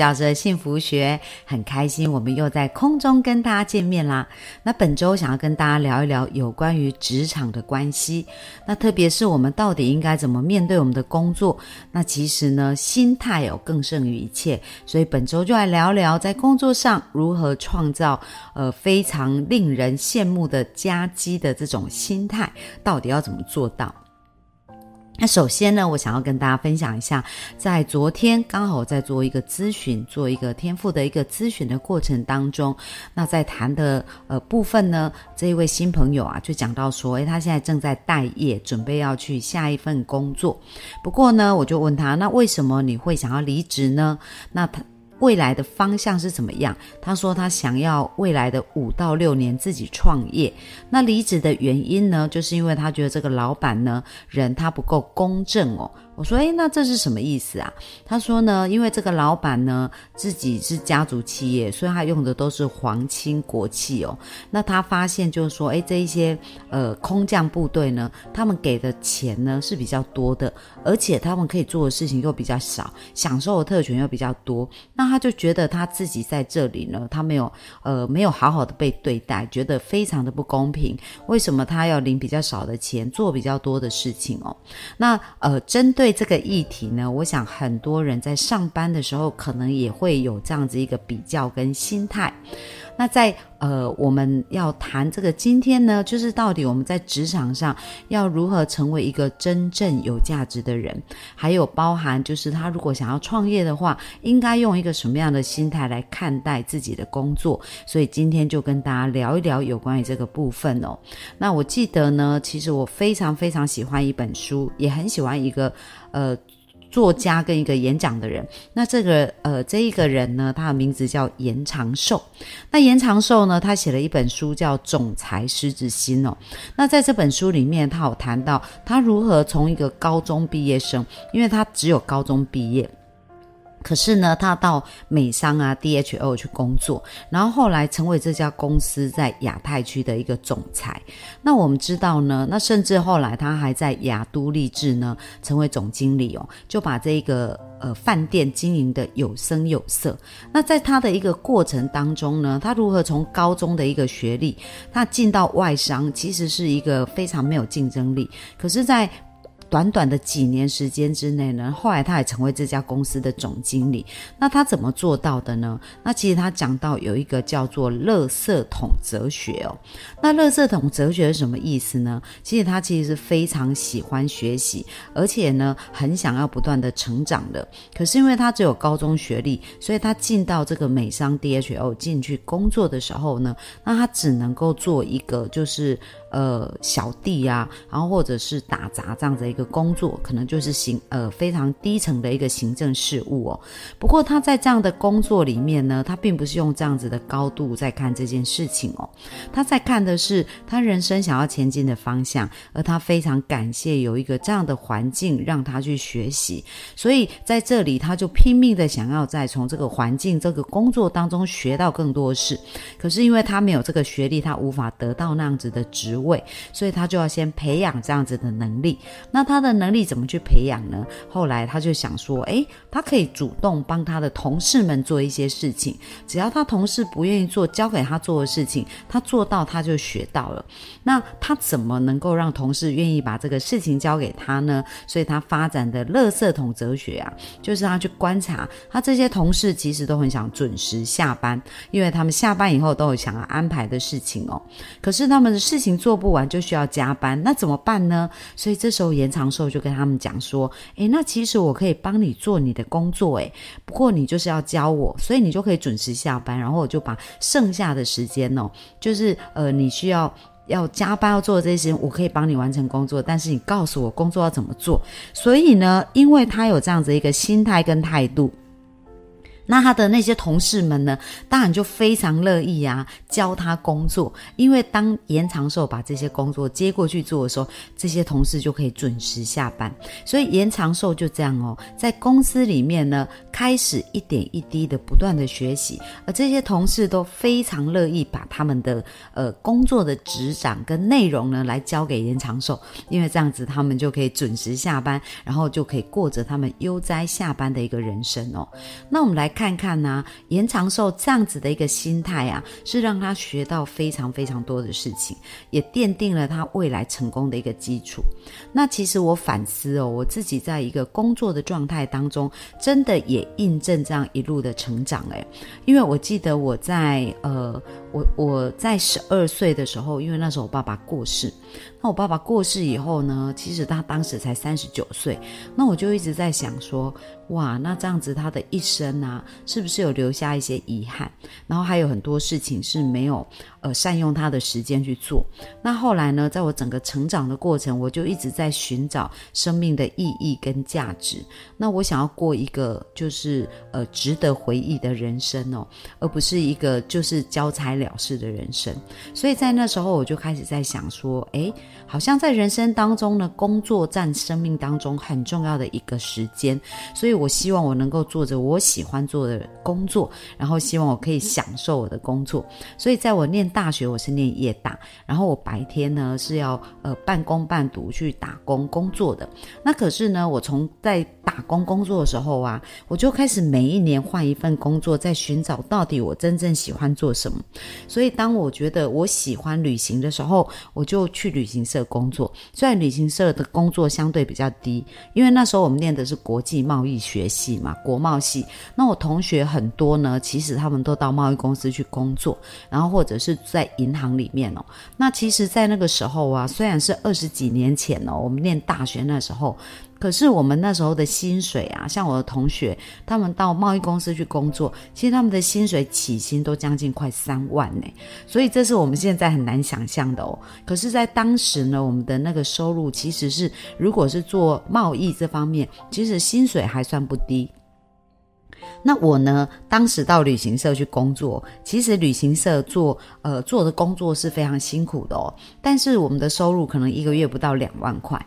叫着幸福学，很开心，我们又在空中跟大家见面啦。那本周想要跟大家聊一聊有关于职场的关系，那特别是我们到底应该怎么面对我们的工作？那其实呢，心态有更胜于一切，所以本周就来聊聊在工作上如何创造呃非常令人羡慕的佳绩的这种心态，到底要怎么做到？那首先呢，我想要跟大家分享一下，在昨天刚好在做一个咨询，做一个天赋的一个咨询的过程当中，那在谈的呃部分呢，这一位新朋友啊，就讲到说，诶，他现在正在待业，准备要去下一份工作。不过呢，我就问他，那为什么你会想要离职呢？那他。未来的方向是怎么样？他说他想要未来的五到六年自己创业。那离职的原因呢？就是因为他觉得这个老板呢人他不够公正哦。我说，诶，那这是什么意思啊？他说呢，因为这个老板呢自己是家族企业，所以他用的都是皇亲国戚哦。那他发现就是说，诶，这一些呃空降部队呢，他们给的钱呢是比较多的，而且他们可以做的事情又比较少，享受的特权又比较多。那他就觉得他自己在这里呢，他没有呃没有好好的被对待，觉得非常的不公平。为什么他要领比较少的钱，做比较多的事情哦？那呃针对。这个议题呢，我想很多人在上班的时候，可能也会有这样子一个比较跟心态。那在呃，我们要谈这个今天呢，就是到底我们在职场上要如何成为一个真正有价值的人，还有包含就是他如果想要创业的话，应该用一个什么样的心态来看待自己的工作。所以今天就跟大家聊一聊有关于这个部分哦。那我记得呢，其实我非常非常喜欢一本书，也很喜欢一个呃。作家跟一个演讲的人，那这个呃这一个人呢，他的名字叫严长寿。那严长寿呢，他写了一本书叫《总裁狮子心》哦。那在这本书里面，他有谈到他如何从一个高中毕业生，因为他只有高中毕业。可是呢，他到美商啊 DHL 去工作，然后后来成为这家公司在亚太区的一个总裁。那我们知道呢，那甚至后来他还在亚都立志呢，成为总经理哦，就把这个呃饭店经营的有声有色。那在他的一个过程当中呢，他如何从高中的一个学历，他进到外商，其实是一个非常没有竞争力。可是，在短短的几年时间之内呢，后来他也成为这家公司的总经理。那他怎么做到的呢？那其实他讲到有一个叫做“垃圾桶哲学”哦。那“垃圾桶哲学”是什么意思呢？其实他其实是非常喜欢学习，而且呢很想要不断的成长的。可是因为他只有高中学历，所以他进到这个美商 DHL 进去工作的时候呢，那他只能够做一个就是。呃，小弟啊，然后或者是打杂这样的一个工作，可能就是行呃非常低层的一个行政事务哦。不过他在这样的工作里面呢，他并不是用这样子的高度在看这件事情哦，他在看的是他人生想要前进的方向，而他非常感谢有一个这样的环境让他去学习，所以在这里他就拼命的想要再从这个环境、这个工作当中学到更多事。可是因为他没有这个学历，他无法得到那样子的职。位，所以他就要先培养这样子的能力。那他的能力怎么去培养呢？后来他就想说，诶，他可以主动帮他的同事们做一些事情，只要他同事不愿意做，交给他做的事情，他做到他就学到了。那他怎么能够让同事愿意把这个事情交给他呢？所以他发展的垃圾桶哲学啊，就是他去观察他这些同事其实都很想准时下班，因为他们下班以后都有想要安排的事情哦。可是他们的事情做。做不完就需要加班，那怎么办呢？所以这时候延长寿就跟他们讲说：“诶，那其实我可以帮你做你的工作，诶，不过你就是要教我，所以你就可以准时下班，然后我就把剩下的时间哦，就是呃，你需要要加班要做这些，我可以帮你完成工作，但是你告诉我工作要怎么做。所以呢，因为他有这样子一个心态跟态度。”那他的那些同事们呢，当然就非常乐意啊，教他工作。因为当延长寿把这些工作接过去做的时候，这些同事就可以准时下班。所以延长寿就这样哦，在公司里面呢，开始一点一滴的不断的学习，而这些同事都非常乐意把他们的呃工作的职掌跟内容呢来交给延长寿，因为这样子他们就可以准时下班，然后就可以过着他们悠哉下班的一个人生哦。那我们来。看看呢，延长寿这样子的一个心态啊，是让他学到非常非常多的事情，也奠定了他未来成功的一个基础。那其实我反思哦，我自己在一个工作的状态当中，真的也印证这样一路的成长诶，因为我记得我在呃，我我在十二岁的时候，因为那时候我爸爸过世。那我爸爸过世以后呢，其实他当时才三十九岁。那我就一直在想说，哇，那这样子他的一生啊，是不是有留下一些遗憾？然后还有很多事情是没有呃善用他的时间去做。那后来呢，在我整个成长的过程，我就一直在寻找生命的意义跟价值。那我想要过一个就是呃值得回忆的人生哦，而不是一个就是交差了事的人生。所以在那时候，我就开始在想说，诶，好像在人生当中呢，工作占生命当中很重要的一个时间，所以我希望我能够做着我喜欢做的工作，然后希望我可以享受我的工作。所以在我念大学，我是念夜大，然后我白天呢是要呃半工半读去打工工作的。那可是呢，我从在打工工作的时候啊，我就开始每一年换一份工作，在寻找到底我真正喜欢做什么。所以当我觉得我喜欢旅行的时候，我就去。旅行社工作，虽然旅行社的工作相对比较低，因为那时候我们念的是国际贸易学系嘛，国贸系。那我同学很多呢，其实他们都到贸易公司去工作，然后或者是在银行里面哦。那其实，在那个时候啊，虽然是二十几年前哦，我们念大学那时候。可是我们那时候的薪水啊，像我的同学，他们到贸易公司去工作，其实他们的薪水起薪都将近快三万呢，所以这是我们现在很难想象的哦。可是，在当时呢，我们的那个收入其实是，如果是做贸易这方面，其实薪水还算不低。那我呢，当时到旅行社去工作，其实旅行社做呃做的工作是非常辛苦的哦，但是我们的收入可能一个月不到两万块。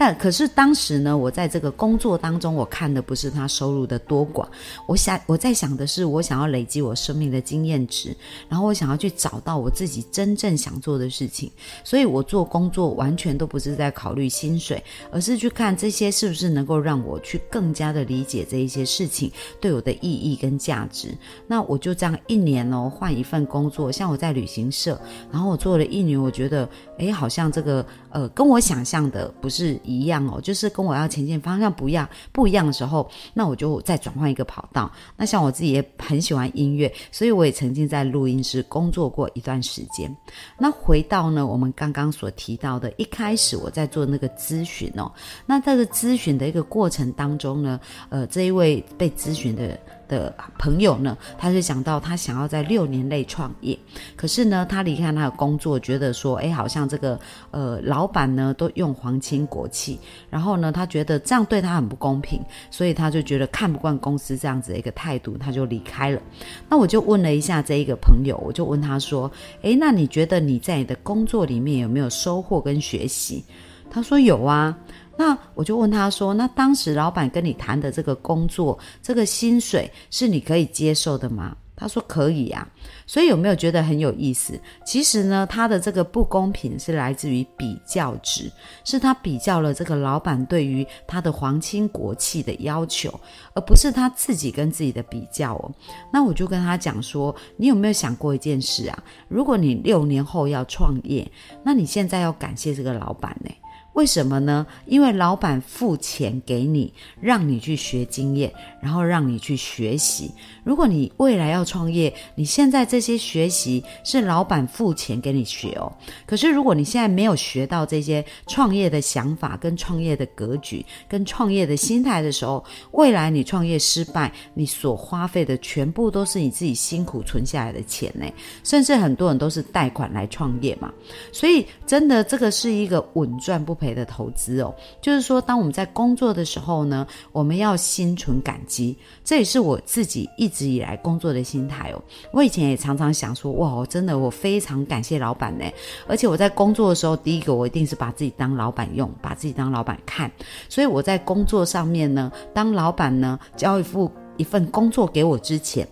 但可是当时呢，我在这个工作当中，我看的不是他收入的多寡，我想我在想的是，我想要累积我生命的经验值，然后我想要去找到我自己真正想做的事情，所以我做工作完全都不是在考虑薪水，而是去看这些是不是能够让我去更加的理解这一些事情对我的意义跟价值。那我就这样一年哦换一份工作，像我在旅行社，然后我做了一年，我觉得诶，好像这个呃跟我想象的不是。一样哦，就是跟我要前进方向不一样，不一样的时候，那我就再转换一个跑道。那像我自己也很喜欢音乐，所以我也曾经在录音室工作过一段时间。那回到呢，我们刚刚所提到的，一开始我在做那个咨询哦，那这个咨询的一个过程当中呢，呃，这一位被咨询的。的朋友呢，他是讲到他想要在六年内创业，可是呢，他离开他的工作，觉得说，哎，好像这个呃老板呢都用皇亲国戚，然后呢，他觉得这样对他很不公平，所以他就觉得看不惯公司这样子的一个态度，他就离开了。那我就问了一下这一个朋友，我就问他说，哎，那你觉得你在你的工作里面有没有收获跟学习？他说有啊。那我就问他说：“那当时老板跟你谈的这个工作，这个薪水是你可以接受的吗？”他说：“可以啊。”所以有没有觉得很有意思？其实呢，他的这个不公平是来自于比较值，是他比较了这个老板对于他的皇亲国戚的要求，而不是他自己跟自己的比较哦。那我就跟他讲说：“你有没有想过一件事啊？如果你六年后要创业，那你现在要感谢这个老板呢？”为什么呢？因为老板付钱给你，让你去学经验，然后让你去学习。如果你未来要创业，你现在这些学习是老板付钱给你学哦。可是如果你现在没有学到这些创业的想法、跟创业的格局、跟创业的心态的时候，未来你创业失败，你所花费的全部都是你自己辛苦存下来的钱呢。甚至很多人都是贷款来创业嘛。所以真的，这个是一个稳赚不。赔的投资哦。就是说，当我们在工作的时候呢，我们要心存感激，这也是我自己一直以来工作的心态哦。我以前也常常想说，哇，真的我非常感谢老板呢。而且我在工作的时候，第一个我一定是把自己当老板用，把自己当老板看。所以我在工作上面呢，当老板呢交一副一份工作给我之前。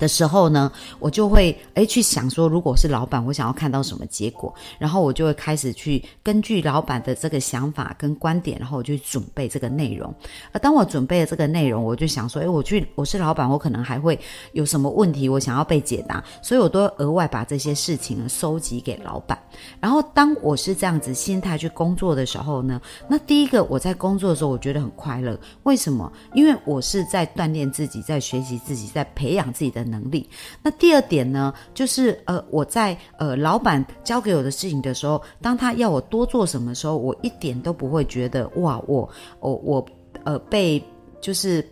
的时候呢，我就会诶去想说，如果是老板，我想要看到什么结果，然后我就会开始去根据老板的这个想法跟观点，然后我就准备这个内容。而当我准备了这个内容，我就想说，诶，我去我是老板，我可能还会有什么问题，我想要被解答，所以我都额外把这些事情收集给老板。然后当我是这样子心态去工作的时候呢，那第一个我在工作的时候，我觉得很快乐。为什么？因为我是在锻炼自己，在学习自己，在培养自己的。能力。那第二点呢，就是呃，我在呃老板交给我的事情的时候，当他要我多做什么时候，我一点都不会觉得哇，我我我呃被就是。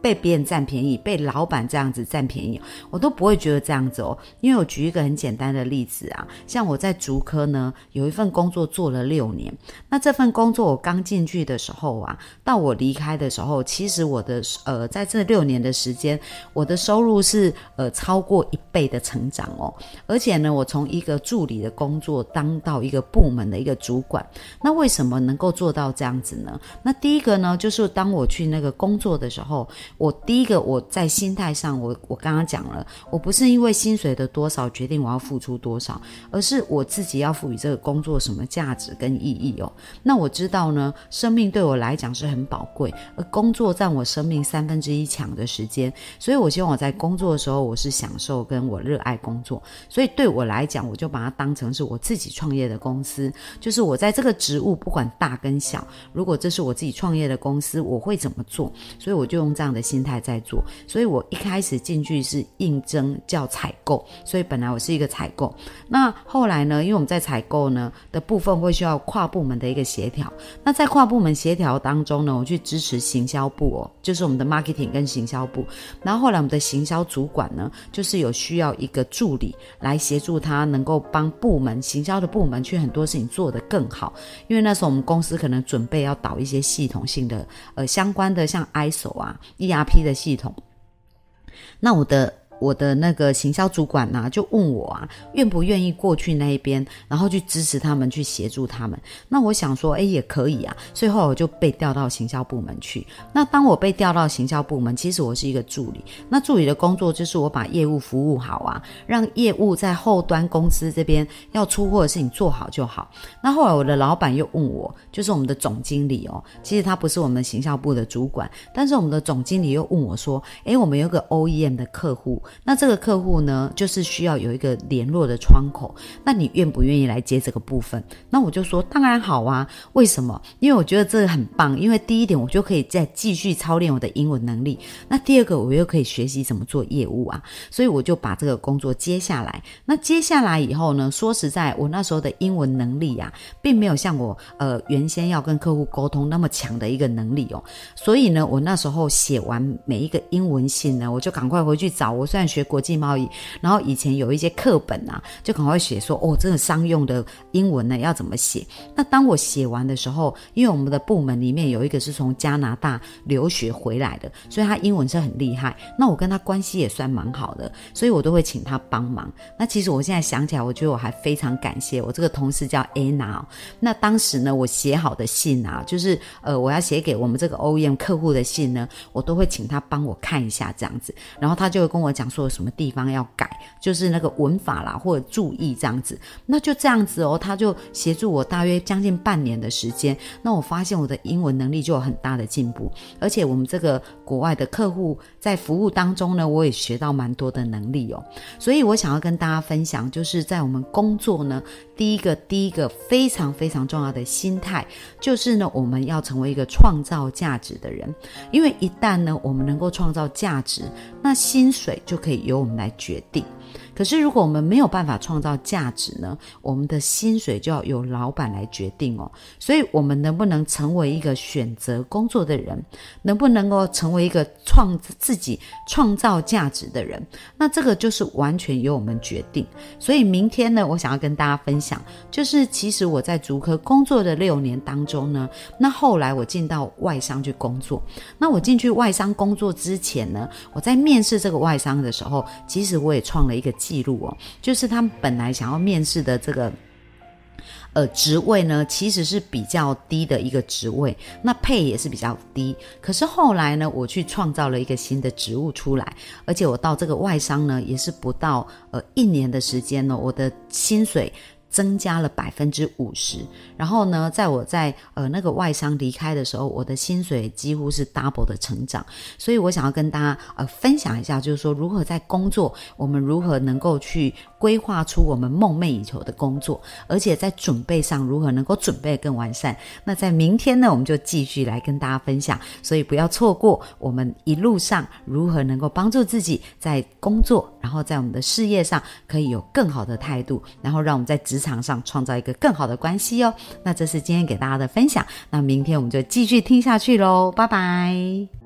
被别人占便宜，被老板这样子占便宜，我都不会觉得这样子哦。因为我举一个很简单的例子啊，像我在竹科呢，有一份工作做了六年。那这份工作我刚进去的时候啊，到我离开的时候，其实我的呃在这六年的时间，我的收入是呃超过一倍的成长哦。而且呢，我从一个助理的工作当到一个部门的一个主管。那为什么能够做到这样子呢？那第一个呢，就是当我去那个工作的时候。我第一个，我在心态上，我我刚刚讲了，我不是因为薪水的多少决定我要付出多少，而是我自己要赋予这个工作什么价值跟意义哦。那我知道呢，生命对我来讲是很宝贵，而工作占我生命三分之一强的时间，所以我希望我在工作的时候，我是享受跟我热爱工作。所以对我来讲，我就把它当成是我自己创业的公司，就是我在这个职务不管大跟小，如果这是我自己创业的公司，我会怎么做？所以我就用这样的。的心态在做，所以我一开始进去是应征叫采购，所以本来我是一个采购。那后来呢，因为我们在采购呢的部分会需要跨部门的一个协调。那在跨部门协调当中呢，我去支持行销部哦，就是我们的 marketing 跟行销部。然后后来我们的行销主管呢，就是有需要一个助理来协助他，能够帮部门行销的部门去很多事情做得更好。因为那时候我们公司可能准备要导一些系统性的呃相关的像 ISO 啊、ERP 的系统，那我的。我的那个行销主管呢，就问我啊，愿不愿意过去那一边，然后去支持他们，去协助他们。那我想说，哎，也可以啊。最后我就被调到行销部门去。那当我被调到行销部门，其实我是一个助理。那助理的工作就是我把业务服务好啊，让业务在后端公司这边要出货的事情做好就好。那后来我的老板又问我，就是我们的总经理哦，其实他不是我们行销部的主管，但是我们的总经理又问我说，哎，我们有个 OEM 的客户。那这个客户呢，就是需要有一个联络的窗口。那你愿不愿意来接这个部分？那我就说当然好啊。为什么？因为我觉得这个很棒。因为第一点，我就可以再继续操练我的英文能力。那第二个，我又可以学习怎么做业务啊。所以我就把这个工作接下来。那接下来以后呢？说实在，我那时候的英文能力啊，并没有像我呃原先要跟客户沟通那么强的一个能力哦。所以呢，我那时候写完每一个英文信呢，我就赶快回去找我。虽然学国际贸易，然后以前有一些课本啊，就可能会写说哦，这个商用的英文呢要怎么写？那当我写完的时候，因为我们的部门里面有一个是从加拿大留学回来的，所以他英文是很厉害。那我跟他关系也算蛮好的，所以我都会请他帮忙。那其实我现在想起来，我觉得我还非常感谢我这个同事叫 Anna。那当时呢，我写好的信啊，就是呃我要写给我们这个 OEM 客户的信呢，我都会请他帮我看一下这样子，然后他就会跟我讲说。什么地方要改，就是那个文法啦，或者注意这样子，那就这样子哦。他就协助我大约将近半年的时间，那我发现我的英文能力就有很大的进步，而且我们这个国外的客户在服务当中呢，我也学到蛮多的能力哦。所以我想要跟大家分享，就是在我们工作呢，第一个第一个非常非常重要的心态，就是呢，我们要成为一个创造价值的人，因为一旦呢，我们能够创造价值，那薪水就可以。由我们来决定。可是如果我们没有办法创造价值呢，我们的薪水就要由老板来决定哦。所以，我们能不能成为一个选择工作的人，能不能够成为一个创自己创造价值的人，那这个就是完全由我们决定。所以，明天呢，我想要跟大家分享，就是其实我在足科工作的六年当中呢，那后来我进到外商去工作。那我进去外商工作之前呢，我在面试这个外商的时候，其实我也创了一个记录哦，就是他们本来想要面试的这个。呃，职位呢其实是比较低的一个职位，那配也是比较低。可是后来呢，我去创造了一个新的职务出来，而且我到这个外商呢，也是不到呃一年的时间呢，我的薪水。增加了百分之五十，然后呢，在我在呃那个外商离开的时候，我的薪水几乎是 double 的成长。所以我想要跟大家呃分享一下，就是说如何在工作，我们如何能够去规划出我们梦寐以求的工作，而且在准备上如何能够准备更完善。那在明天呢，我们就继续来跟大家分享，所以不要错过我们一路上如何能够帮助自己在工作，然后在我们的事业上可以有更好的态度，然后让我们在职场上创造一个更好的关系哦。那这是今天给大家的分享。那明天我们就继续听下去喽，拜拜。